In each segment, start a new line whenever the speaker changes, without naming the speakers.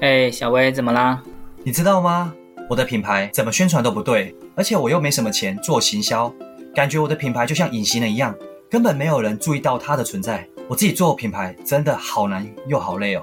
哎，小薇，怎么啦？
你知道吗？我的品牌怎么宣传都不对，而且我又没什么钱做行销，感觉我的品牌就像隐形人一样，根本没有人注意到它的存在。我自己做品牌真的好难又好累哦。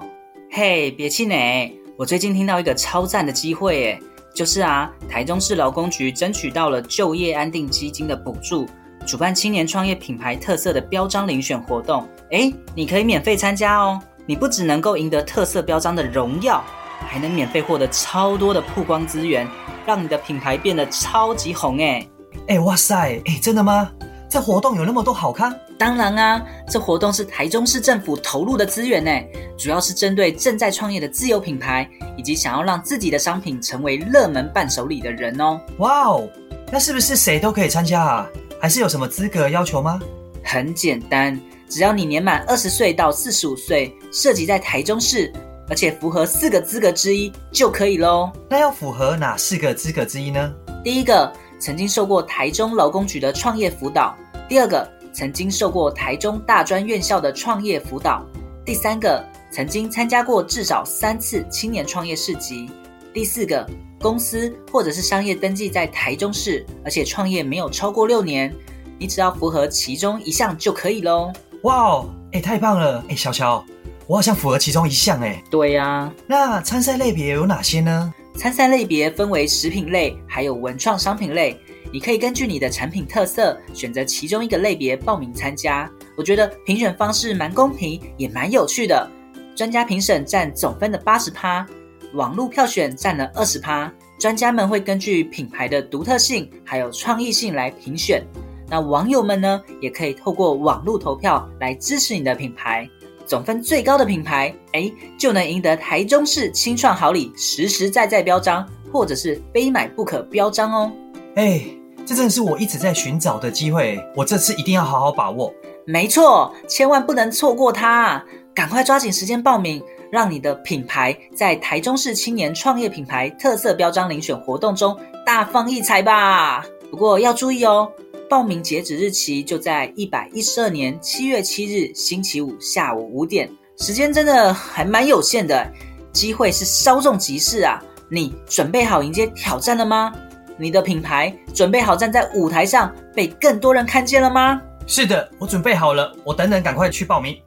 嘿，别气馁，我最近听到一个超赞的机会，哎，就是啊，台中市劳工局争取到了就业安定基金的补助，主办青年创业品牌特色的标章遴选活动。哎，你可以免费参加哦！你不只能够赢得特色标章的荣耀，还能免费获得超多的曝光资源，让你的品牌变得超级红哎！
哎，哇塞！哎，真的吗？这活动有那么多好看？
当然啊，这活动是台中市政府投入的资源呢，主要是针对正在创业的自有品牌，以及想要让自己的商品成为热门伴手礼的人哦。
哇哦，那是不是谁都可以参加啊？还是有什么资格要求吗？
很简单。只要你年满二十岁到四十五岁，涉及在台中市，而且符合四个资格之一就可以喽。
那要符合哪四个资格之一呢？
第一个，曾经受过台中劳工局的创业辅导；第二个，曾经受过台中大专院校的创业辅导；第三个，曾经参加过至少三次青年创业市集；第四个，公司或者是商业登记在台中市，而且创业没有超过六年。你只要符合其中一项就可以喽。
哇哦，哎，太棒了！哎，小乔，我好像符合其中一项哎。
对呀，
那参赛类别有哪些呢？
参赛类别分为食品类，还有文创商品类。你可以根据你的产品特色，选择其中一个类别报名参加。我觉得评选方式蛮公平，也蛮有趣的。专家评审占总分的八十趴，网络票选占了二十趴。专家们会根据品牌的独特性还有创意性来评选。那网友们呢，也可以透过网络投票来支持你的品牌，总分最高的品牌，哎，就能赢得台中市青创好礼实实在在标章，或者是非买不可标章哦。
哎，这真的是我一直在寻找的机会，我这次一定要好好把握。
没错，千万不能错过它，赶快抓紧时间报名，让你的品牌在台中市青年创业品牌特色标章遴选活动中大放异彩吧。不过要注意哦。报名截止日期就在一百一十二年七月七日星期五下午五点，时间真的还蛮有限的，机会是稍纵即逝啊！你准备好迎接挑战了吗？你的品牌准备好站在舞台上被更多人看见了吗？
是的，我准备好了，我等等赶快去报名。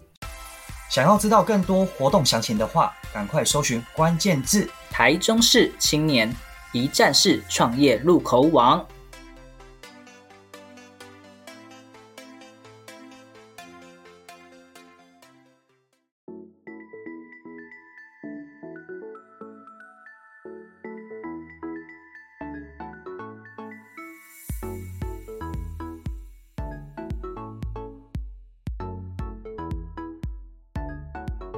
想要知道更多活动详情的话，赶快搜寻关键字“
台中市青年一站式创业入口网”。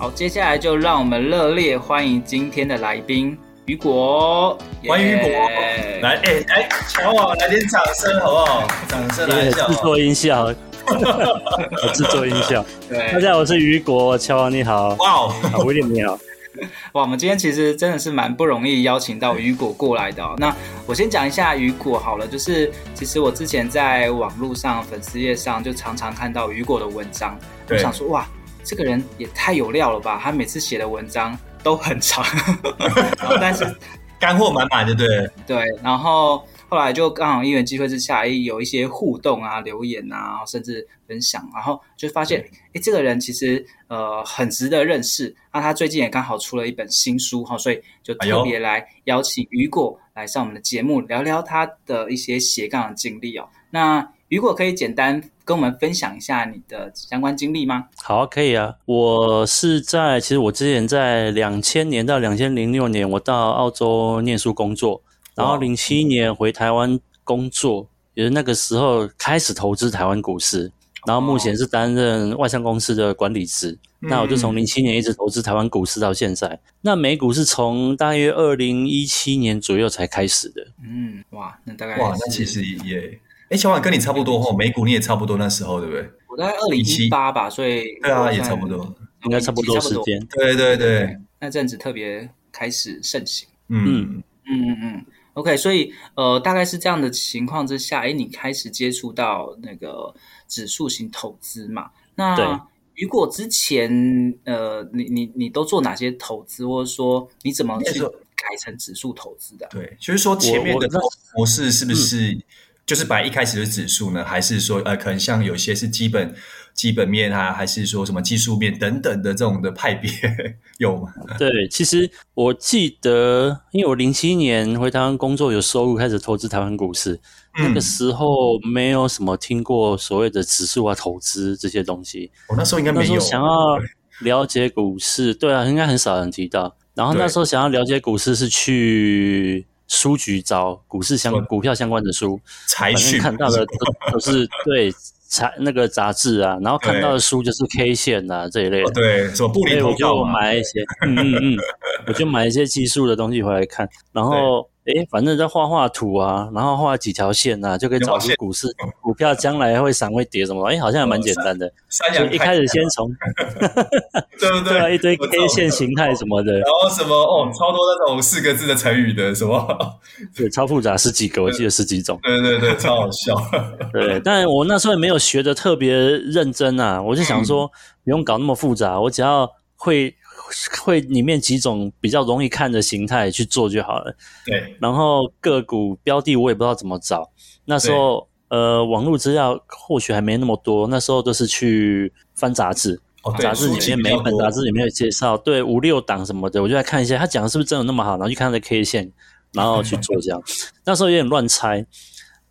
好，接下来就让我们热烈欢迎今天的来宾雨果，
欢迎雨果。来，哎哎，乔王，来点掌声好不好？掌声来一下，
制作音效，我制作音效。对，大家好，我是雨果，乔王你好，哇、wow，威廉你好，
哇，我们今天其实真的是蛮不容易邀请到雨果过来的哦。那我先讲一下雨果好了，就是其实我之前在网络上粉丝页上就常常看到雨果的文章，我想说哇。
这个人也太有料了吧！他每次写的文章都很长，然 后但是
干货满满，的对
对。然后后来就刚好因缘际会之下，有一些互动啊、留言啊，甚至分享，然后就发现，哎，这个人其实呃很值得认识。那他最近也刚好出了一本新书哈，所以就特别来邀请雨果来上我们的节目，聊聊他的一些斜杠的经历哦。那雨果可以简单跟我们分享一下你的相关经历吗？
好啊，可以啊。我是在，其实我之前在两千年到两千零六年，我到澳洲念书工作，然后零七年回台湾工作，也是那个时候开始投资台湾股市，然后目前是担任外商公司的管理职。那我就从零七年一直投资台湾股市到现在。那美股是从大约二零一七年左右才开始的。
嗯，哇，那大概
哇，那其实也。哎，小婉跟你差不多吼，美股你也差不多那时候，对不对？
我大概二零一八吧，所以
对啊，也差不多，
应该差不多时间。
对对对，
那阵子特别开始盛行。
嗯
嗯嗯嗯。OK，所以呃，大概是这样的情况之下，哎，你开始接触到那个指数型投资嘛？那雨果之前呃，你你你都做哪些投资，或者说你怎么去改成指数投资的？
对，就是说前面的模式是不是？就是把一开始的指数呢，还是说呃，可能像有些是基本基本面啊，还是说什么技术面等等的这种的派别 有吗？
对，其实我记得，因为我零七年回台湾工作有收入，开始投资台湾股市，嗯、那个时候没有什么听过所谓的指数啊、投资这些东西。
我、哦、那时候应该没有
想要了解股市，对啊，应该很少人提到。然后那时候想要了解股市是去。书局找股市相股票相关的书，
财讯。
看到的都 都是对财那个杂志啊，然后看到的书就是 K 线啊这一类的，
对，什么布林，
我就买一些，嗯嗯嗯，我就买一些技术的东西回来看，然后。哎，反正在画画图啊，然后画几条线啊，就可以找出股市股票将来会涨会跌什么。哎，好像还蛮简单的。就一开始先从，
对不对？
对啊，一堆 K 线形态什么的。
然后什么哦，超多那种四个字的成语的什么，
对，超复杂，十几个，我记得十几种。
对对对，超好笑。
对，但我那时候也没有学得特别认真啊，我就想说不用搞那么复杂，我只要会。会里面几种比较容易看的形态去做就好了。
对，
然后个股标的我也不知道怎么找。那时候呃，网络资料或许还没那么多，那时候都是去翻杂志。
哦，
杂志里面每一本杂志里面有介绍，对五六档什么的，我就来看一下他讲的是不是真的那么好，然后去看他的 K 线，然后去做这样。那时候有点乱猜，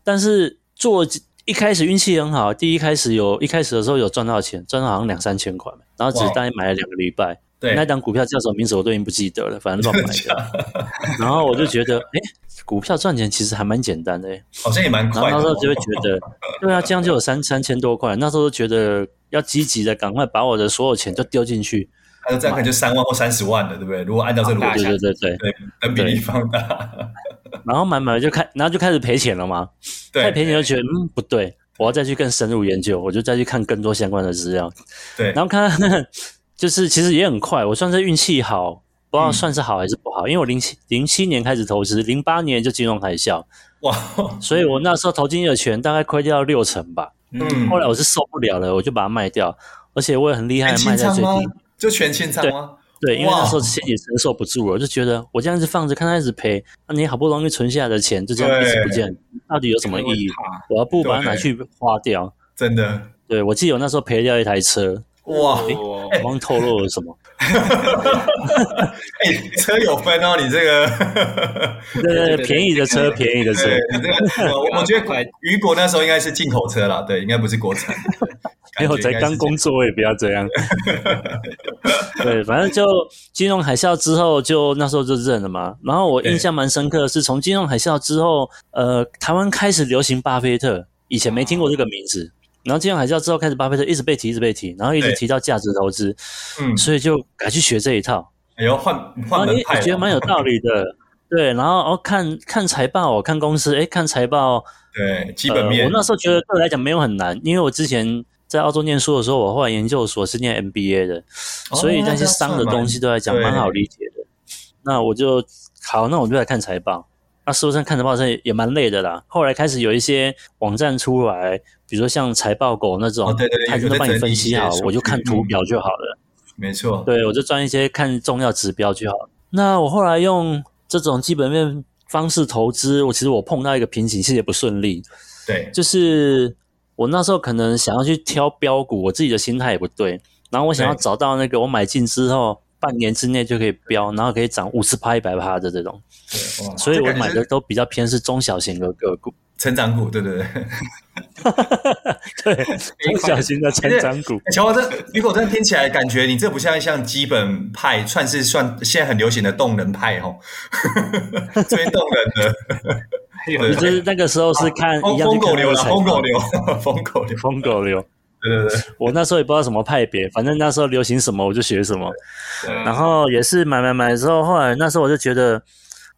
但是做一开始运气很好，第一开始有一开始的时候有赚到钱，赚到好像两三千块，然后只是大概买了两个礼拜。对，那档股票叫什么名字我都已经不记得了，反正乱买的。然后我就觉得，哎，股票赚钱其实还蛮简单的，
好像也蛮快的。
然后那时候就会觉得，对啊，这样就有三三千多块。那时候就觉得要积极的，赶快把我的所有钱都丢进去。
还有这样可能就三万或三十万了，对不对？如果按照这个逻辑，
对对对对
对，等比例放大。
然后买买就开，然后就开始赔钱了嘛。对，赔钱就觉得嗯不对，我要再去更深入研究，我就再去看更多相关的资料。
对，
然后看。就是其实也很快，我算是运气好，不知道算是好还是不好，嗯、因为我零七零七年开始投资，零八年就金融海啸，
哇，
所以我那时候投进去的钱大概亏掉六成吧。嗯，后来我是受不了了，我就把它卖掉，而且我也很厉害，卖在最低，
就全清仓
吗？对，因为那时候心里承受不住了，就觉得我这样子放着，看它一直赔，那你好不容易存下来的钱就这样一直不见，到底有什么意义？我要不把它拿去花掉？
真的，
对，我记得我那时候赔掉一台车。
哇！
哎，刚透露了什么？
哎，车有分哦，你这个
对对对，便宜的车，便宜的车。
我我觉得雨果那时候应该是进口车啦，对，应该不是国产。
没有，才刚工作，也不要这样。对，反正就金融海啸之后，就那时候就认了嘛。然后我印象蛮深刻的是，从金融海啸之后，呃，台湾开始流行巴菲特，以前没听过这个名字。然后金融海啸之后开始，巴菲特一直被提，一直被提，然后一直提到价值投资，嗯，所以就改去学这一套。
哎呦，换换门派，
觉得蛮有道理的。对，然后哦，看看财报，看公司，哎，看财报，
对，基本面。
我那时候觉得对我来讲没有很难，因为我之前在澳洲念书的时候，我后来研究所是念 MBA 的，所以那些商的东西都来讲蛮好理解的。那我就好，那我就来看财报。那实务上看着报纸也蛮累的啦。后来开始有一些网站出来，比如说像财报狗那种，
哦、对对对，
他就帮你分析好，我就看图表就好了。
没错，
对，我就赚一些看重要指标就好。那我后来用这种基本面方式投资，我其实我碰到一个瓶颈，其实也不顺利。
对，
就是我那时候可能想要去挑标股，我自己的心态也不对。然后我想要找到那个我买进之后半年之内就可以飙，然后可以涨五十趴、一百趴的这种。对，所以我买的都比较偏是中小型的个股。
成长股，对对对，
对，中小型的成长股。
乔华，这如果这样听起来，感觉你这不像像基本派，算是算现在很流行的动能派哦，最动人的。
你就是那个时候是看一样疯
狗流了，疯狗流，疯狗流，
疯狗流。
对对对，
我那时候也不知道什么派别，反正那时候流行什么我就学什么。然后也是买买买之后，后来那时候我就觉得，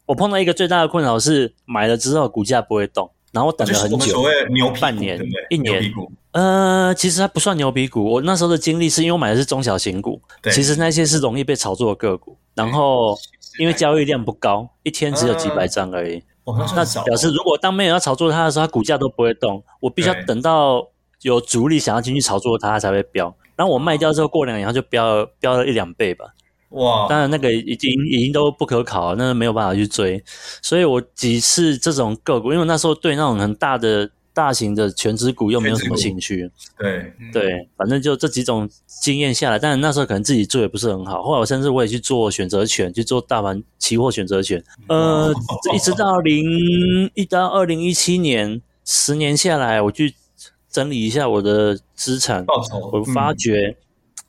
我碰到一个最大的困扰是，买了之后股价不会动。然后我等了很久，
所谓牛皮
半年、一年。
牛
呃，其实它不算牛皮股。我那时候的经历是因为我买的是中小型股，其实那些是容易被炒作的个股。然后因为交易量不高，一天只有几百张而已。
呃、那
表示如果当没有要炒作它的时候，它股价都不会动。我必须要等到有主力想要进去炒作它，它才会飙。然后我卖掉之后，过两年它就飙了，飙了一两倍吧。哇，当然那个已经已经都不可考了，那个没有办法去追，所以我几次这种个股，因为我那时候对那种很大的大型的全职股又没有什么兴趣，
对。
对，反正就这几种经验下来，但是那时候可能自己做也不是很好，后来我甚至我也去做选择权，去做大盘期货选择权，呃，一直到零一到二零一七年，十年下来，我去整理一下我的资产，我发觉，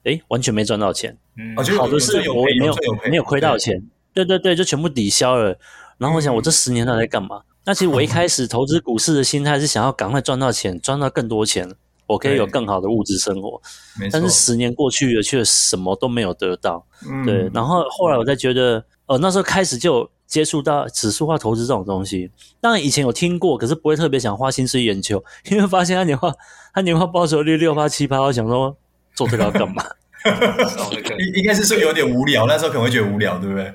哎，完全没赚到钱。
嗯，
好的是我没有没有亏到钱，对对对，就全部抵消了。然后我想，我这十年到底在干嘛？那其实我一 开始投资股市的心态是想要赶快赚到钱，赚到更多钱，我可以有更好的物质生活。但是十年过去了，却什么都没有得到。嗯对，然后后来我才觉得，呃，那时候开始就接触到指数化投资这种东西。当然以前有听过，可是不会特别想花心思研究，因为发现他年化他年化报酬率六八七八，我想说做这个要干嘛？
应应该是说有点无聊，那时候可能会觉得无聊，对不对？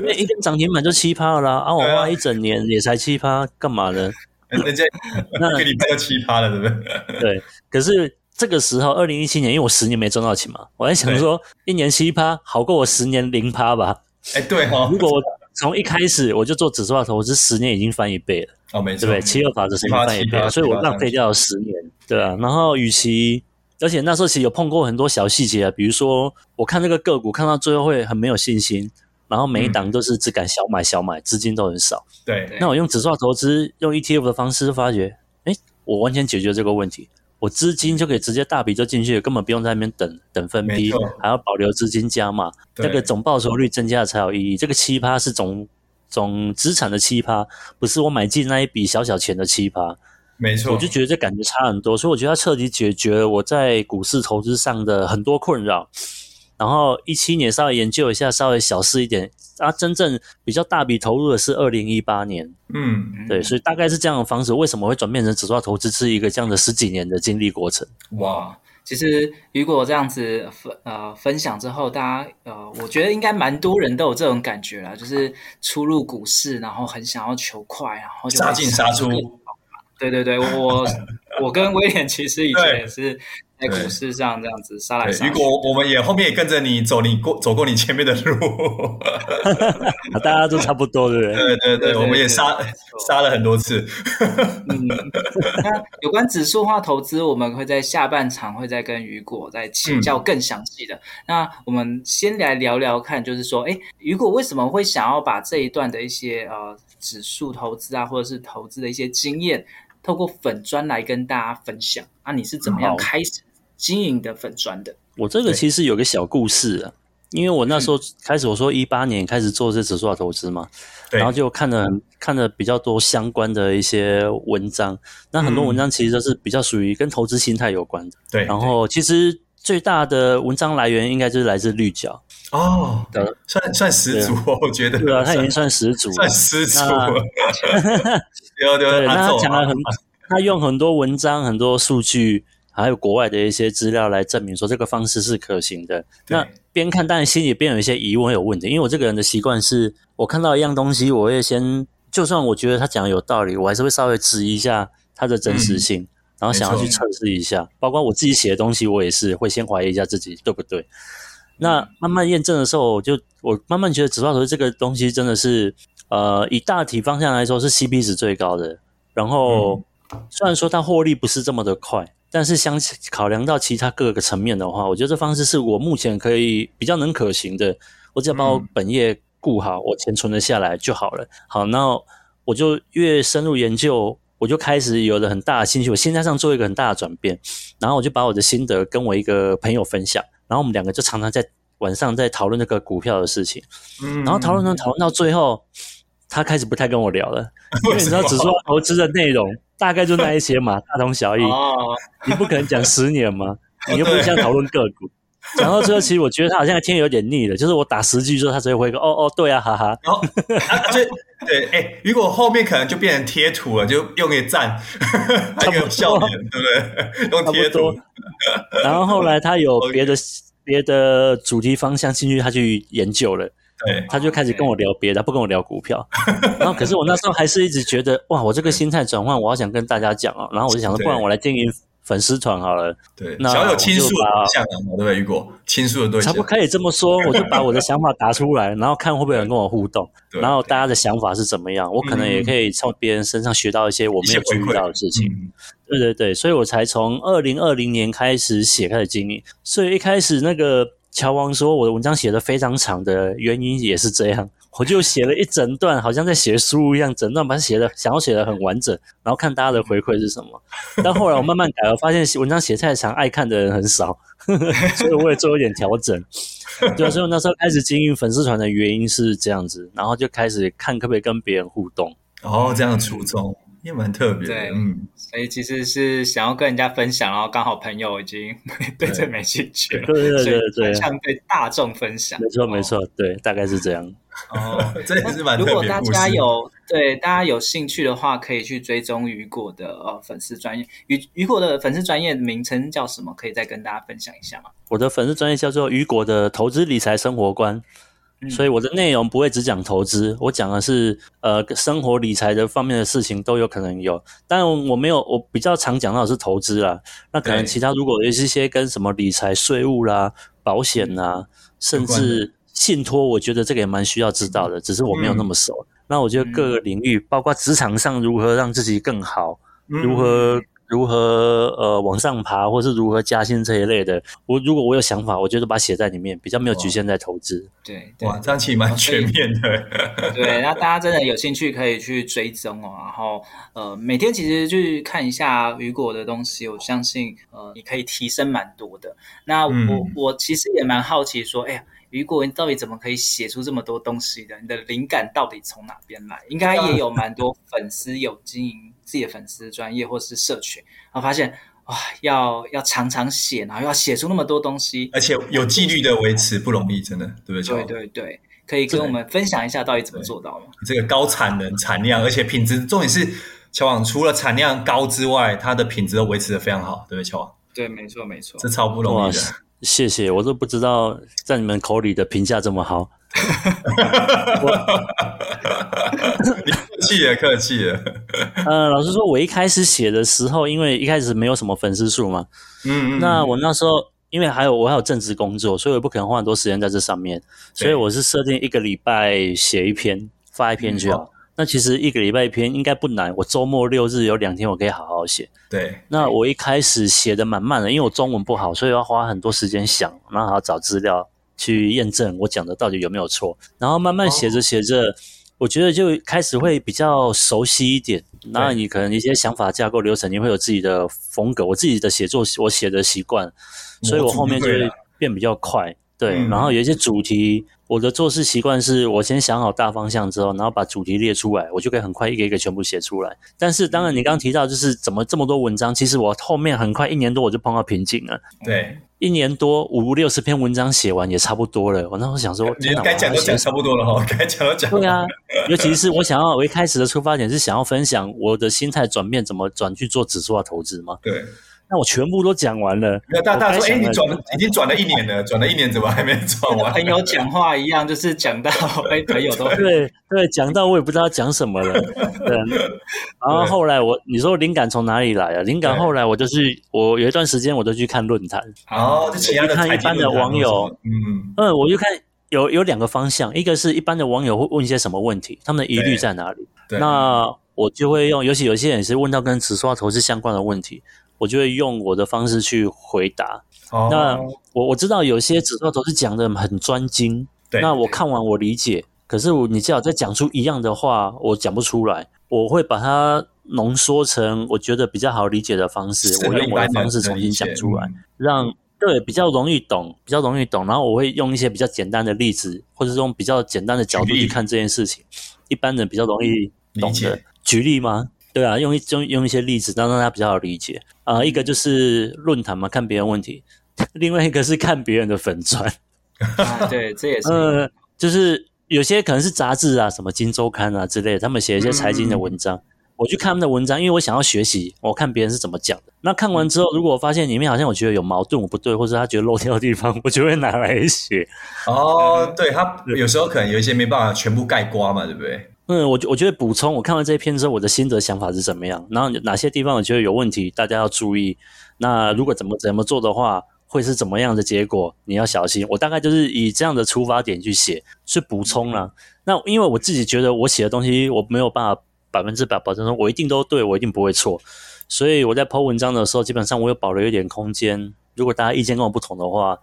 因为一根涨停板就七趴了啦，啊，我花一整年也才七趴，干嘛呢？
人家 那给你拍到七趴了，对不对？
对。可是这个时候，二零一七年，因为我十年没赚到钱嘛，我在想说，一年七趴好过我十年零趴吧？
哎，对哈。
如果我从一开始我就做指数化投资，十年已经翻一倍了。
哦，没错，
对不对？七二法则是翻一倍了，所以我浪费掉了十年，对啊。然后与其而且那时候其实有碰过很多小细节啊，比如说我看这个个股看到最后会很没有信心，然后每一档都是只敢小买小买，资金都很少。
对，
那我用指数化投资，用 ETF 的方式发觉，哎，我完全解决这个问题，我资金就可以直接大笔就进去，根本不用在那边等等分批，还要保留资金加码，那个总报酬率增加才有意义。这个七趴是总总资产的七趴，不是我买进那一笔小小钱的七趴。
没错，
我就觉得这感觉差很多，所以我觉得它彻底解决了我在股市投资上的很多困扰。然后一七年稍微研究一下，稍微小试一点，啊，真正比较大笔投入的是二零一八年。
嗯，
对，所以大概是这样的方式。为什么会转变成指数化投资，是一个这样的十几年的经历过程。
哇，其实如果这样子分呃分享之后，大家呃，我觉得应该蛮多人都有这种感觉啦，就是初入股市，然后很想要求快，然后就
杀进杀出。
对对对，我 我跟威廉其实以前也是在股市上这样子杀来杀去。
如果我们也后面也跟着你走，你过走过你前面的路
大家都差不多，对不对？
对对对，我们也杀杀了很多次。
嗯，那有关指数化投资，我们会在下半场会再跟雨果再请教更详细的。那我们先来聊聊看，就是说，哎，雨果为什么会想要把这一段的一些呃指数投资啊，或者是投资的一些经验，透过粉砖来跟大家分享啊，你是怎么样开始经营的粉砖的？
我这个其实有个小故事啊，因为我那时候开始我说一八年开始做这指数化投资嘛，然后就看了看了比较多相关的一些文章，那很多文章其实都是比较属于跟投资心态有关的。
对，
然后其实最大的文章来源应该就是来自绿角
哦，算，算算始祖，我觉得
对啊，他已经算始祖，
算十足了。
对对，那他讲了很，他用很多文章、很多数据，还有国外的一些资料来证明说这个方式是可行的。那边看，当然心里边有一些疑问、有问题，因为我这个人的习惯是，我看到一样东西，我会先就算我觉得他讲的有道理，我还是会稍微质疑一下它的真实性，嗯、然后想要去测试一下。包括我自己写的东西，我也是会先怀疑一下自己对不对。那慢慢验证的时候，我就我慢慢觉得指数化投资这个东西真的是，呃，以大体方向来说是 CP 值最高的。然后、嗯、虽然说它获利不是这么的快，但是相考量到其他各个层面的话，我觉得这方式是我目前可以比较能可行的。我只要把我本业顾好，我钱存了下来就好了。好，那我就越深入研究，我就开始有了很大的兴趣。我心态上做一个很大的转变，然后我就把我的心得跟我一个朋友分享。然后我们两个就常常在晚上在讨论那个股票的事情，嗯，然后讨论讨论讨论到最后，他开始不太跟我聊了，因为你知道，指数投资的内容大概就那一些嘛，大同小异。哦，你不可能讲十年嘛，你又不是像讨论个股。讲到最后，其实我觉得他好像听有点腻了，就是我打十句之后，他直接回个哦哦，对啊，哈哈。
然后对对，哎，如果后面可能就变成贴图了，就用个赞，那个笑脸，对不对？用贴图。
然后后来他有别的别的主题方向兴趣，他去研究了，对，他就开始跟我聊别的，不跟我聊股票。然后可是我那时候还是一直觉得，哇，我这个心态转换，我好想跟大家讲哦。然后我就想说，不然我来经营。粉丝团好了，
对，那小有倾诉的对象对不对？雨果倾诉的对象，
差不多可以这么说，我就把我的想法答出来，然后看会不会有人跟我互动，然后大家的想法是怎么样，我可能也可以从别人身上学到一些我没有注意到的事情。对对对，所以我才从二零二零年开始写，开始经营。所以一开始那个乔王说我的文章写的非常长的原因也是这样。我就写了一整段，好像在写书一样，整段把它写的，想要写的很完整，然后看大家的回馈是什么。但后来我慢慢改了，发现文章写太长，爱看的人很少，呵呵，所以我也做一点调整。对，所以我那时候开始经营粉丝团的原因是这样子，然后就开始看可不可以跟别人互动。
哦，这样的初衷。也蛮特别的，
对，
嗯，
所以其实是想要跟人家分享，然后刚好朋友已经 对这没兴趣了，
对对对对，
像对大众分享，
没错没错，对，大概是这样。
哦，这也是蛮特别。
如果大家有对大家有兴趣的话，可以去追踪雨果的呃粉丝专业，雨雨果的粉丝专业名称叫什么？可以再跟大家分享一下吗？
我的粉丝专业叫做雨果的投资理财生活观。所以我的内容不会只讲投资，我讲的是呃生活理财的方面的事情都有可能有，但我没有，我比较常讲到的是投资啦。那可能其他如果有一些跟什么理财、税务啦、保险啦，甚至信托，我觉得这个也蛮需要知道的，只是我没有那么熟。那我觉得各个领域，包括职场上如何让自己更好，如何。如何呃往上爬，或是如何加薪这一类的，我如果我有想法，我就是把它写在里面，比较没有局限在投资。
对，
哇，这样其实蛮全面的。
对，那大家真的有兴趣可以去追踪哦，然后呃每天其实去看一下雨果的东西，我相信呃你可以提升蛮多的。那我、嗯、我其实也蛮好奇说，哎呀，雨果你到底怎么可以写出这么多东西的？你的灵感到底从哪边来？应该也有蛮多粉丝有经营。自己的粉丝专业或是社群，然后发现哇，要要常常写，然后要写出那么多东西，
而且有纪律的维持不容易，真的，对不对？
对对对，可以跟我们分享一下到底怎么做到吗？
这个高产能、产量，而且品质，重点是乔王除了产量高之外，它的品质都维持的非常好，对不对？乔王？
对，没错没错，
这超不容易的。
谢谢，我都不知道在你们口里的评价这么好。
客气了，客气了。
呃，老实说，我一开始写的时候，因为一开始没有什么粉丝数嘛，嗯，嗯，那我那时候因为还有我还有正职工作，所以我不可能花很多时间在这上面，所以我是设定一个礼拜写一篇，发一篇就好。嗯那其实一个礼拜一篇应该不难，我周末六日有两天我可以好好写。
对，
那我一开始写的蛮慢的，因为我中文不好，所以要花很多时间想，然后还要找资料去验证我讲的到底有没有错。然后慢慢写着写着，哦、我觉得就开始会比较熟悉一点。那你可能一些想法架构流程，你会有自己的风格，我自己的写作我写的习惯，所以我后面就会变比较快。对，然后有一些主题。我的做事习惯是我先想好大方向之后，然后把主题列出来，我就可以很快一个一个全部写出来。但是当然，你刚刚提到就是怎么这么多文章，其实我后面很快一年多我就碰到瓶颈了。
对，
一年多五六十篇文章写完也差不多了。我那时候想说，
你该讲都讲差不多了哈，该讲都讲。
对啊，尤其是我想要我一开始的出发点是想要分享我的心态转变，怎么转去做指数化投资嘛。
对。
那我全部都讲完了。
那大大说：“哎，你转了，已经转了一年了，转了一年，怎么还没转完？”
朋友讲话一样，就是讲到 哎，朋友都
对对，讲到我也不知道讲什么了。对，然后后来我你说灵感从哪里来啊？灵感后来我就是，我有一段时间我都去看论坛，
哦，就其他的
看一般的网友，
嗯
嗯，我就看有有两个方向，一个是一般的网友会问一些什么问题，他们的疑虑在哪
里？
那我就会用，尤其有些人是问到跟直刷投资相关的问题，我就会用我的方式去回答。
哦、
那我我知道有些直刷投资讲的很专精，
对，
那我看完我理解，可是我你只要再讲出一样的话，我讲不出来，我会把它浓缩成我觉得比较好理解的方式，我用我的方式重新讲出来，让对比较容易懂，比较容易懂。然后我会用一些比较简单的例子，或者是用比较简单的角度去看这件事情，一般人比较容易懂的。举例吗？对啊，用一用用一些例子，让大家比较好理解啊、呃。一个就是论坛嘛，看别人问题；另外一个是看别人的粉砖。
啊，对，这也是。
呃，就是有些可能是杂志啊，什么《金周刊》啊之类的，他们写一些财经的文章，嗯、我去看他们的文章，因为我想要学习，我看别人是怎么讲的。那看完之后，如果我发现里面好像我觉得有矛盾，我不对，或者他觉得漏掉的地方，我就会拿来写。
哦，对，他有时候可能有一些没办法全部盖刮嘛，对不对？
嗯，我我觉得补充，我看完这篇之后，我的心得想法是怎么样？然后哪些地方我觉得有问题，大家要注意。那如果怎么怎么做的话，会是怎么样的结果？你要小心。我大概就是以这样的出发点去写，去补充了。那因为我自己觉得我写的东西，我没有办法百分之百保证说我一定都对，我一定不会错。所以我在 po 文章的时候，基本上我有保留一点空间。如果大家意见跟我不同的话，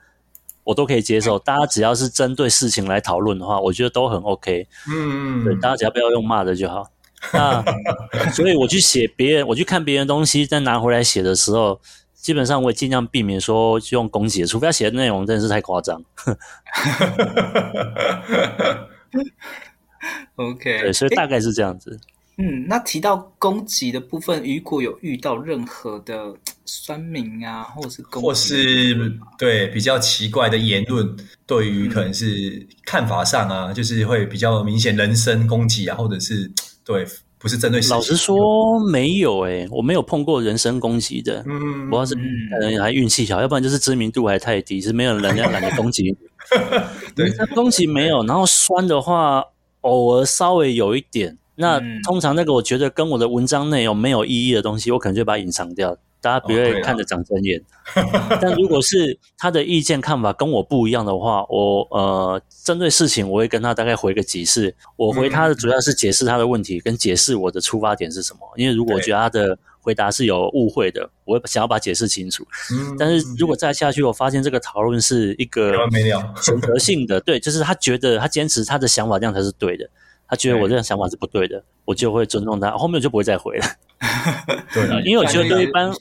我都可以接受，大家只要是针对事情来讨论的话，我觉得都很 OK。
嗯，
对，大家只要不要用骂的就好。那 所以我去写别人，我去看别人东西，再拿回来写的时候，基本上我也尽量避免说用攻击的，除非他写的内容真的是太夸张。
OK，
对，所以大概是这样子。
嗯，那提到攻击的部分，如果有遇到任何的酸民啊，或者是攻击，
或是对比较奇怪的言论，对于可能是看法上啊，嗯、就是会比较明显人身攻击啊，或者是对不是针对。
老实说，没有诶、欸，我没有碰过人身攻击的。
嗯，
我要是可能还运气好，要不然就是知名度还太低，是没有人要懒得攻击。对，攻击没有，然后酸的话，偶尔稍微有一点。那通常那个我觉得跟我的文章内容没有意义的东西，我可能就把它隐藏掉，大家不会看着长针眼。哦、但如果是他的意见看法跟我不一样的话，我呃针对事情我会跟他大概回个几次。我回他的主要是解释他的问题，跟解释我的出发点是什么。因为如果我觉得他的回答是有误会的，我会想要把解释清楚。但是如果再下去，我发现这个讨论是一个 选择性的，对，就是他觉得他坚持他的想法这样才是对的。他觉得我这样想法是不对的，对我就会尊重他，后面我就不会再回了。
对，
因为我觉得对一般，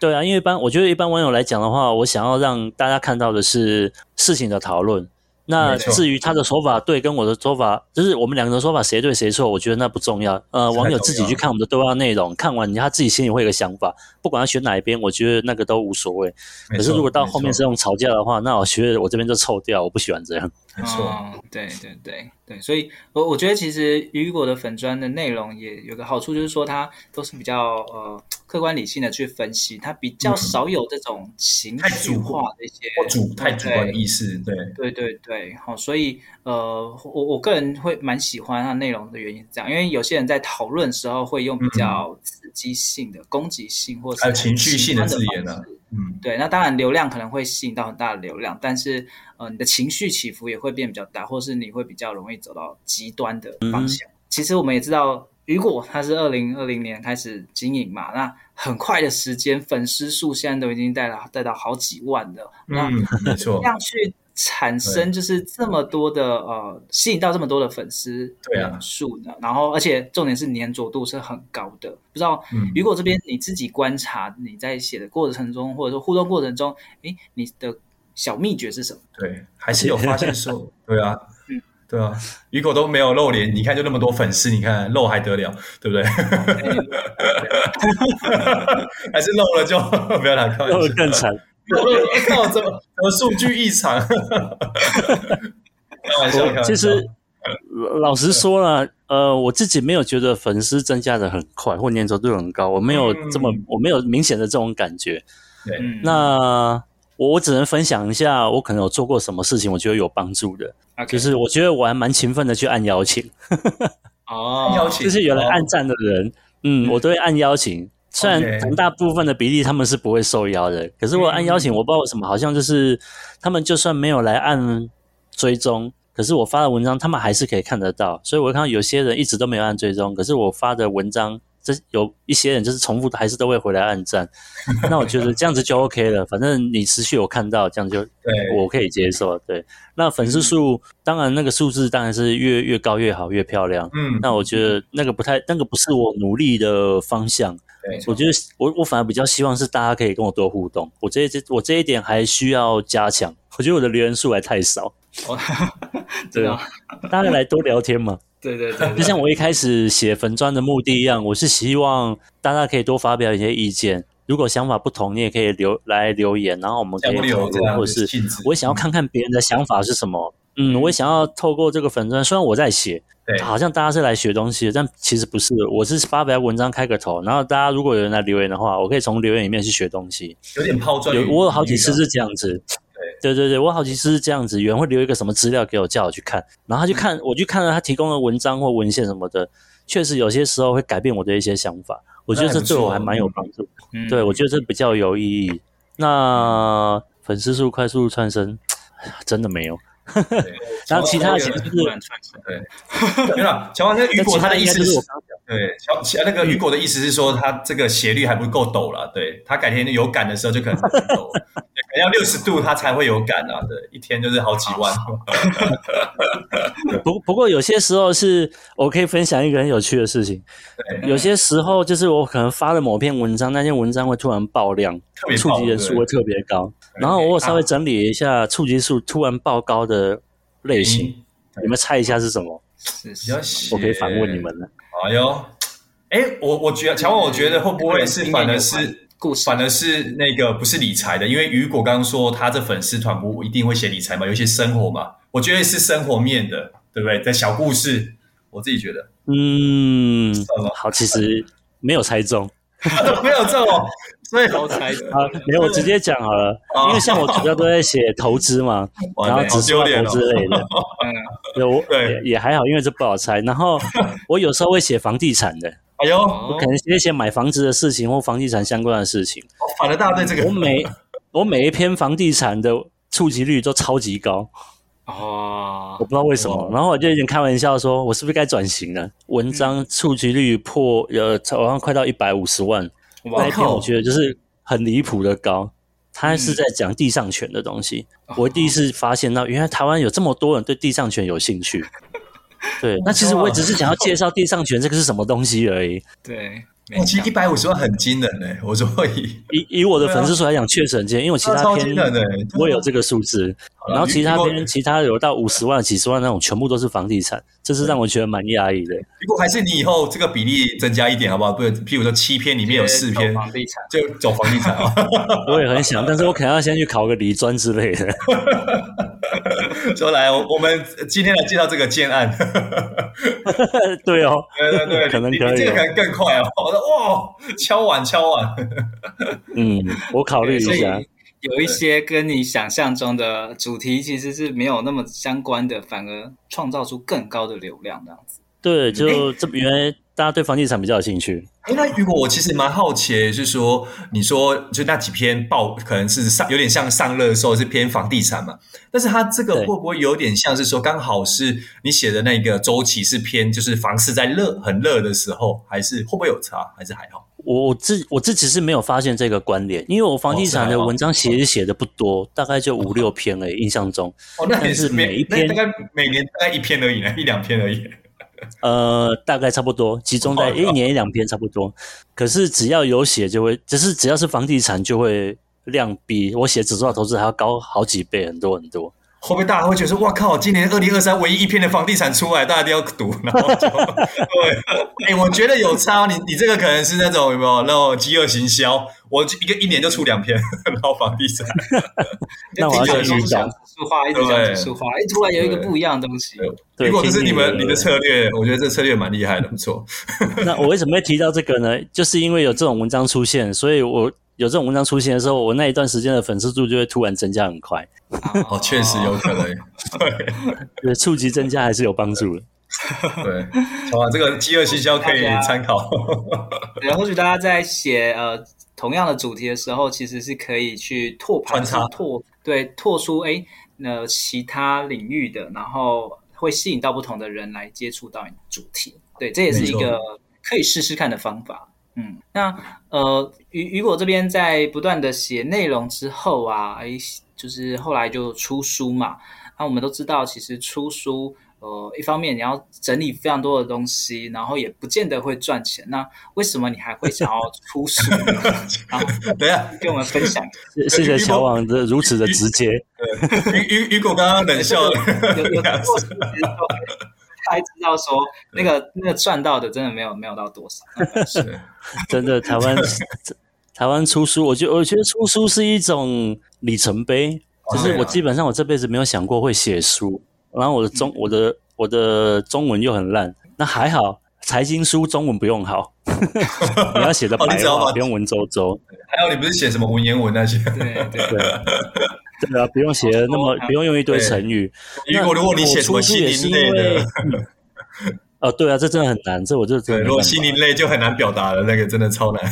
对啊，因为一般我觉得一般网友来讲的话，我想要让大家看到的是事情的讨论。那至于他的说法对跟我的说法，就是我们两个人说法谁对谁错，我觉得那不重要。呃，网友自己去看我们的对话内容，看完他自己心里会有个想法，不管他选哪一边，我觉得那个都无所谓。可是如果到后面是用吵架的话，那我觉得我这边就臭掉，我不喜欢这样。
没错、
哦，对对对。对，所以我我觉得其实雨果的粉砖的内容也有个好处，就是说它都是比较呃客观理性的去分析，它比较少有这种情绪化的一些
太主太主观的意识，对。
对对对，好，所以呃我我个人会蛮喜欢它内容的原因是这样，因为有些人在讨论时候会用比较刺激性的、嗯、攻击性或者是
情绪性的字眼呢、啊。
嗯，对，那当然流量可能会吸引到很大的流量，但是呃，你的情绪起伏也会变比较大，或是你会比较容易走到极端的方向。嗯、其实我们也知道，雨果他是二零二零年开始经营嘛，那很快的时间，粉丝数现在都已经带到带到好几万了。
嗯，没错。
这样去。产生就是这么多的呃，吸引到这么多的粉丝数呢，然后而且重点是粘着度是很高的。不知道雨果这边你自己观察，你在写的过程中，或者说互动过程中，诶，你的小秘诀是什么？
对，还是有发现说，对啊，对啊，雨果都没有露脸，你看就那么多粉丝，你看露还得了，对不对？还是露了就不要难看，
露了更惨。
我靠！怎么怎么数据异常？开玩笑，开玩笑。
其实老实说了，呃，我自己没有觉得粉丝增加的很快或粘着度很高，我没有这么，嗯、我没有明显的这种感觉。
对，
那我我只能分享一下，我可能有做过什么事情，我觉得有帮助的，Okay. 就是我觉得我还蛮勤奋的去按邀请。
哦，邀请
就是有人按赞的人，哦、嗯，我都会按邀请。虽然很大部分的比例他们是不会受邀的，可是我按邀请，我不知道为什么，好像就是他们就算没有来按追踪。可是我发的文章，他们还是可以看得到，所以我看到有些人一直都没有按追踪，可是我发的文章，这有一些人就是重复的，还是都会回来按赞。那我觉得这样子就 OK 了，反正你持续有看到，这样就我可以接受。对，那粉丝数当然那个数字当然是越越高越好，越漂亮。嗯，那我觉得那个不太，那个不是我努力的方向。对，我觉得我我反而比较希望是大家可以跟我多互动。我这这我这一点还需要加强。我觉得我的留言数还太少。哦，对啊，大家来多聊天嘛。
对对对，
就像我一开始写粉专的目的一样，我是希望大家可以多发表一些意见。如果想法不同，你也可以留来留言，然后我们可以讨论，或者是我也想要看看别人的想法是什么。嗯，我也想要透过这个粉砖，虽然我在写，好像大家是来学东西的，但其实不是。我是发表文章开个头，然后大家如果有人来留言的话，我可以从留言里面去学东西。
有点抛砖，
有我有好几次是这样子。对对对，我好奇是这样子，有人会留一个什么资料给我，叫我去看，然后他去看，我去看了他提供的文章或文献什么的，确实有些时候会改变我的一些想法，我觉得这对我还蛮有帮助。嗯、对，我觉得这比较有意义。那粉丝数快速窜升，真的没有。然后其他的其实是
对，没有啦。乔王那雨果他的意思是，对，乔那个雨果的意思是说，他这个斜率还不够陡了。对，他改天有感的时候就可能很陡，对，要六十度它才会有感啊。对，一天就是好几万。
不不过有些时候是我可以分享一个很有趣的事情。有些时候就是我可能发了某篇文章，那篇文章会突然爆量，触及人数会特别高。然后我稍微整理一下触及数突然爆高的类型，嗯、你们猜一下是什么？
是
我可以反问你们了。
哎呦，哎，我我觉得乔王，我觉得会不会是反而是故事，反而是那个不是理财的？因为雨果刚刚说他这粉丝团不一定会写理财嘛，有一些生活嘛，我觉得是生活面的，对不对？在小故事，我自己觉得，
嗯，好，其实没有猜中。
没有这种，所以好
猜啊！没有，我直接讲好了，因为像我主要都在写投资嘛，然后指数投资类的，嗯，对，我也也还好，因为这不好猜。然后 我有时候会写房地产的，哎呦，我可能写写买房子的事情或房地产相关的事情。
反了大对这个，
我每我每一篇房地产的触及率都超级高。
哦，
我不知道为什么，哦、然后我就有点开玩笑说，我是不是该转型了？文章触及率破，呃，好像快到一百五十万。哇那一篇我觉得就是很离谱的高，他是在讲地上权的东西。嗯、我第一次发现到，原来台湾有这么多人对地上权有兴趣。对，那其实我也只是想要介绍地上权这个是什么东西而已。
对。
哦、其实一百五十万很惊人呢，我说以
以以我的粉丝数来讲，确实很惊人，因为我其他篇我有这个数字，啦然后其他篇其他有到五十万、几十万那种，全部都是房地产，这是让我觉得蛮压抑的。
如果还是你以后这个比例增加一点，好不好？不，譬如说七篇里面有四篇
房地产，
就走房地产啊。
我也很想，但是我可能要先去考个理专之类的。
说来，我们今天来介绍这个建案。
对哦，
对对对，
可能可以，
这个可能更快哦。我说哇，敲碗敲碗。
嗯，我考虑一下。
有一些跟你想象中的主题其实是没有那么相关的，反而创造出更高的流量，这样子。
对，就这原来。大家对房地产比较有兴趣。
哎，那如果我其实蛮好奇，是说你说就那几篇报，可能是上有点像上热搜，是偏房地产嘛？但是它这个会不会有点像是说，刚好是你写的那个周期是偏，就是房市在热很热的时候，还是会不会有差，还是还好？
我自我自己是没有发现这个关联，因为我房地产的文章写写的不多，哦、大概就五六篇而已，印象中。
哦，那也是每一篇大概每年大概一篇而已呢，一两篇而已。
呃，大概差不多，集中在一年一两篇差不多。可是只要有写，就会，只是只要是房地产，就会量比我写指数化投资还要高好几倍，很多很多。
会不会大家会觉得说，哇靠，今年二零二三唯一一篇的房地产出来，大家一定要读，然后就对，哎、欸，我觉得有差，你你这个可能是那种有没有那种饥饿行销，我一个一年就出两篇，然后房地产，
那我要去讲
指数化，一直讲指数化，哎，突然有一个不一样的东西。
如果这是你们你的策略，我觉得这策略蛮厉害的，不错。
那我为什么会提到这个呢？就是因为有这种文章出现，所以我。有这种文章出现的时候，我那一段时间的粉丝数就会突然增加很快。
哦，确实有可能，对，
对，触及增加还是有帮助的。
对，好吧，这个饥饿营销可以参考。
对，或许大家在写呃同样的主题的时候，其实是可以去拓盘、拓对拓出哎那其他领域的，然后会吸引到不同的人来接触到你的主题。对，这也是一个可以试试看的方法。嗯，那呃，雨雨果这边在不断的写内容之后啊，哎，就是后来就出书嘛。那我们都知道，其实出书，呃，一方面你要整理非常多的东西，然后也不见得会赚钱。那为什么你还会想要出书呢？
等一下，
跟我们分享。
谢谢小王的如此的直接。
雨雨雨果刚刚冷笑了。
才知道说那个那个赚到的真的没有没有到多少，
是 真的。台湾 台湾出书，我觉得我觉得出书是一种里程碑。就是我基本上我这辈子没有想过会写书，然后我的中我的我的中文又很烂，那还好，财经书中文不用好，你要写的白话，不用文绉绉。
还有你不是写什么文言文那些？
对对对。
对啊，不用写那么，不用用一堆成语。
如果如果你写什么心灵类的，
哦，对啊，这真的很难。这我就
对，如果心灵类就很难表达了，那个真的超难。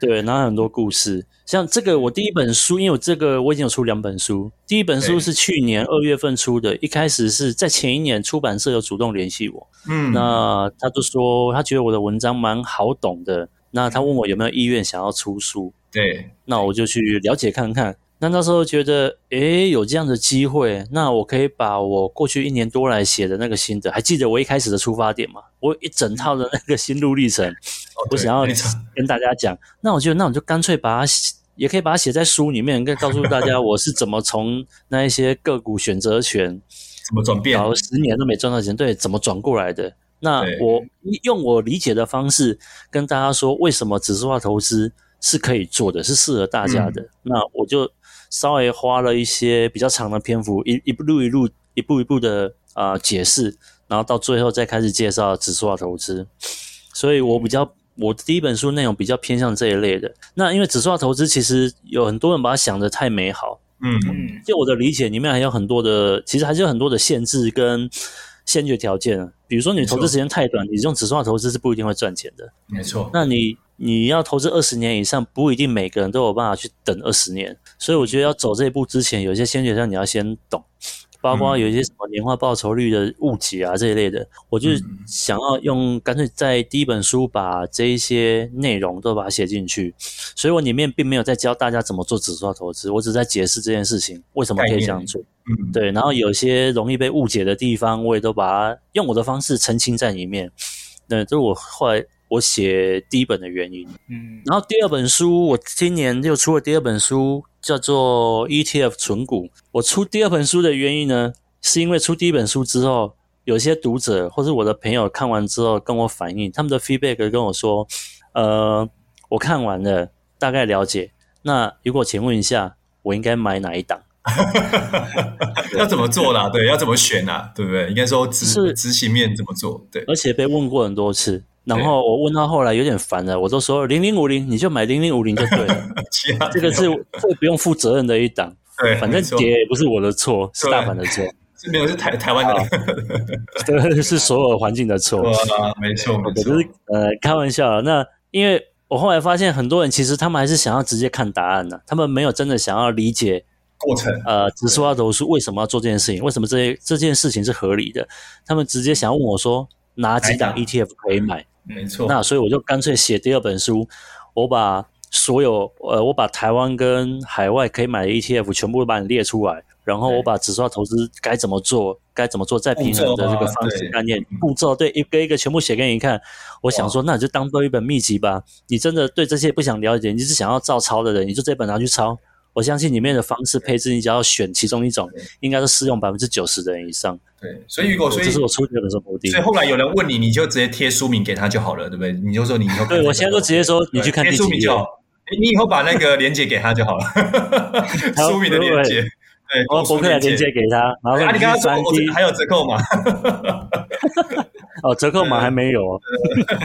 对，然后很多故事，像这个我第一本书，因为我这个我已经有出两本书，第一本书是去年二月份出的，一开始是在前一年出版社有主动联系我，嗯，那他就说他觉得我的文章蛮好懂的，那他问我有没有意愿想要出书，
对，
那我就去了解看看。那那时候觉得，诶，有这样的机会，那我可以把我过去一年多来写的那个心得，还记得我一开始的出发点吗？我一整套的那个心路历程，哦、我想要跟大家讲。那我觉得，那我就干脆把它写，也可以把它写在书里面，跟告诉大家我是怎么从那一些个股选择权
怎么转变，
然后十年都没赚到钱，对，怎么转过来的？那我用我理解的方式跟大家说，为什么指数化投资是可以做的，是适合大家的。嗯、那我就。稍微花了一些比较长的篇幅，一一步一路一步一步的啊、呃、解释，然后到最后再开始介绍指数化投资。所以我比较我第一本书内容比较偏向这一类的。那因为指数化投资其实有很多人把它想得太美好，嗯嗯，就我的理解里面还有很多的，其实还是有很多的限制跟先决条件。比如说你投资时间太短，你用指数化投资是不一定会赚钱的。
没错，
那你。你要投资二十年以上，不一定每个人都有办法去等二十年，所以我觉得要走这一步之前，有些先决条件你要先懂，包括有一些什么年化报酬率的误解啊这一类的，我就想要用干脆在第一本书把这一些内容都把它写进去，所以我里面并没有在教大家怎么做指数化投资，我只在解释这件事情为什么可以这样做，嗯，对，然后有些容易被误解的地方，我也都把它用我的方式澄清在里面，对，这是我后来。我写第一本的原因，嗯，然后第二本书，我今年又出了第二本书，叫做 ETF 存股。我出第二本书的原因呢，是因为出第一本书之后，有些读者或是我的朋友看完之后跟我反映，他们的 feedback 跟我说，呃，我看完了，大概了解。那如果请问一下，我应该买哪一档？
要怎么做啦？对，要怎么选啊？对不对？应该说执执行面怎么做？对，
而且被问过很多次。然后我问到后来有点烦了，我都说零零五零，你就买零零五零就对了。这个是最不用负责任的一档，对，反正跌也不是我的错，是大盘的错。
是没有是台台湾的，
对，是所有环境的错。
没错，没错。
就是呃，开玩笑。那因为我后来发现，很多人其实他们还是想要直接看答案的，他们没有真的想要理解
过程。
呃，指数要投诉为什么要做这件事情？为什么这些这件事情是合理的？他们直接想要问我说，哪几档 ETF 可以买？
没错，
那所以我就干脆写第二本书，我把所有呃，我把台湾跟海外可以买的 ETF 全部都把你列出来，然后我把指数化投资该怎么做，该怎么做再平衡的这个方式概念步骤，对，一个一个全部写给你看。我想说，那你就当做一本秘籍吧。你真的对这些不想了解，你只是想要照抄的人，你就这本拿去抄。我相信里面的方式配置，你只要选其中一种，应该是适用百分之九十的人以上。
对，所以如果所以
这是我出题的时候目的。
所以后来有人问你，你就直接贴书名给他就好了，对不对？你就说你以后
对我现在就直接说你去看第几页，
你以后把那个链接给他就好了，书名的链接。对，
我博客的链接给他，然后
啊，你刚刚说我还有折扣吗？
哦，折扣码还没有
哦。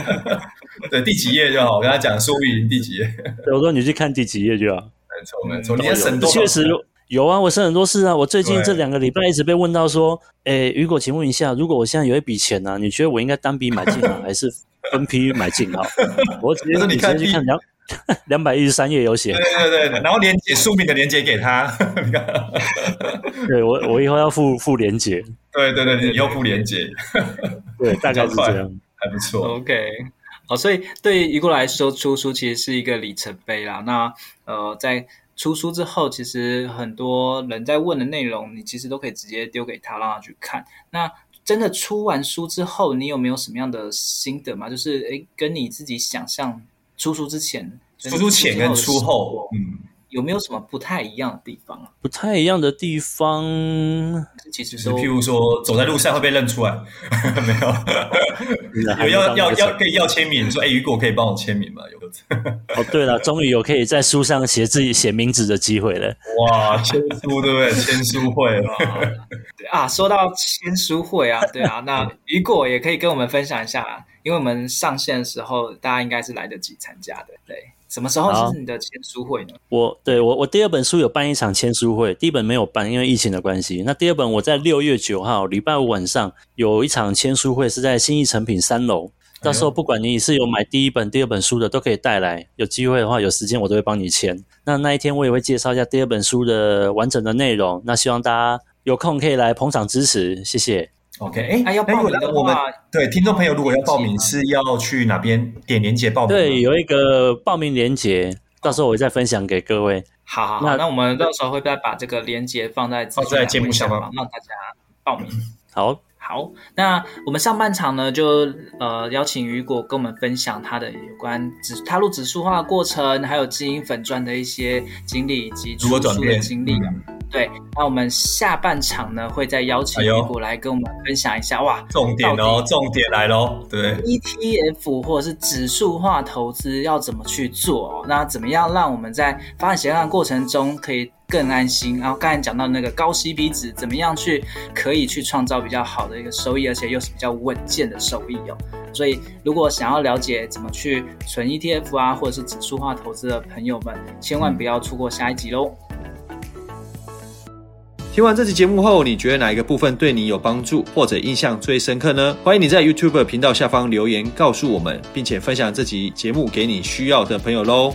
对，第几页就好。我跟他讲书名第几页。
对，我说你去看第几页就好。
没错，没错。你也省多。
确实有啊，我省很多事啊。我最近这两个礼拜一直被问到说，诶，雨果，请问一下，如果我现在有一笔钱呢，你觉得我应该单笔买进好，还是分批买进好？我直接说，你直接去看两两百一十三页有写。
对对对，然后连接书名的连接给他。
对我，我以后要附附连接。
对对对，你以后附连接。
对，大概是这样，
还不错。
OK。好，所以对于一过来说，出书其实是一个里程碑啦。那呃，在出书之后，其实很多人在问的内容，你其实都可以直接丢给他，让他去看。那真的出完书之后，你有没有什么样的心得吗？就是诶，跟你自己想象出书之前、
出书前跟出后，嗯。
有没有什么不太一样的地方啊？
不太一样的地方，
其实
是譬如说走在路上会被认出来，没有，有要要要可以要签名，说哎，雨果可以帮我签名吗？有个
哦，对了，终于有可以在书上写自己写名字的机会了。
哇，签书对不对？签书会
对啊，说到签书会啊，对啊，那雨果也可以跟我们分享一下，因为我们上线的时候，大家应该是来得及参加的，对。什么时候是你的签书会呢？
我对我我第二本书有办一场签书会，第一本没有办，因为疫情的关系。那第二本我在六月九号礼拜五晚上有一场签书会，是在新义成品三楼。到时候不管你是有买第一本、第二本书的，都可以带来。有机会的话，有时间我都会帮你签。那那一天我也会介绍一下第二本书的完整的内容。那希望大家有空可以来捧场支持，谢谢。
OK，哎，那要报名的话，对听众朋友，如果要报名，是要去哪边点连接报名？
对，有一个报名连接，到时候我会再分享给各位。
好，好，好，那那我们到时候会再把这个连接放在
放在节目下方，
让大家报名。
好。
好，那我们上半场呢，就呃邀请雨果跟我们分享他的有关指踏入指数化的过程，还有经营粉砖的一些经历以及出书的经历啊。对，那我们下半场呢，会再邀请雨果来跟我们分享一下。哇，
重点哦，重点来喽！对
，ETF 或者是指数化投资要怎么去做？那怎么样让我们在发展斜杠的过程中可以更安心。然后刚才讲到那个高 CP 值，怎么样去可以去创造比较好的一个收益，而且又是比较稳健的收益哦。所以如果想要了解怎么去存 ETF 啊，或者是指数化投资的朋友们，千万不要错过下一集喽。
听完这期节目后，你觉得哪一个部分对你有帮助，或者印象最深刻呢？欢迎你在 YouTube 频道下方留言告诉我们，并且分享这集节目给你需要的朋友喽。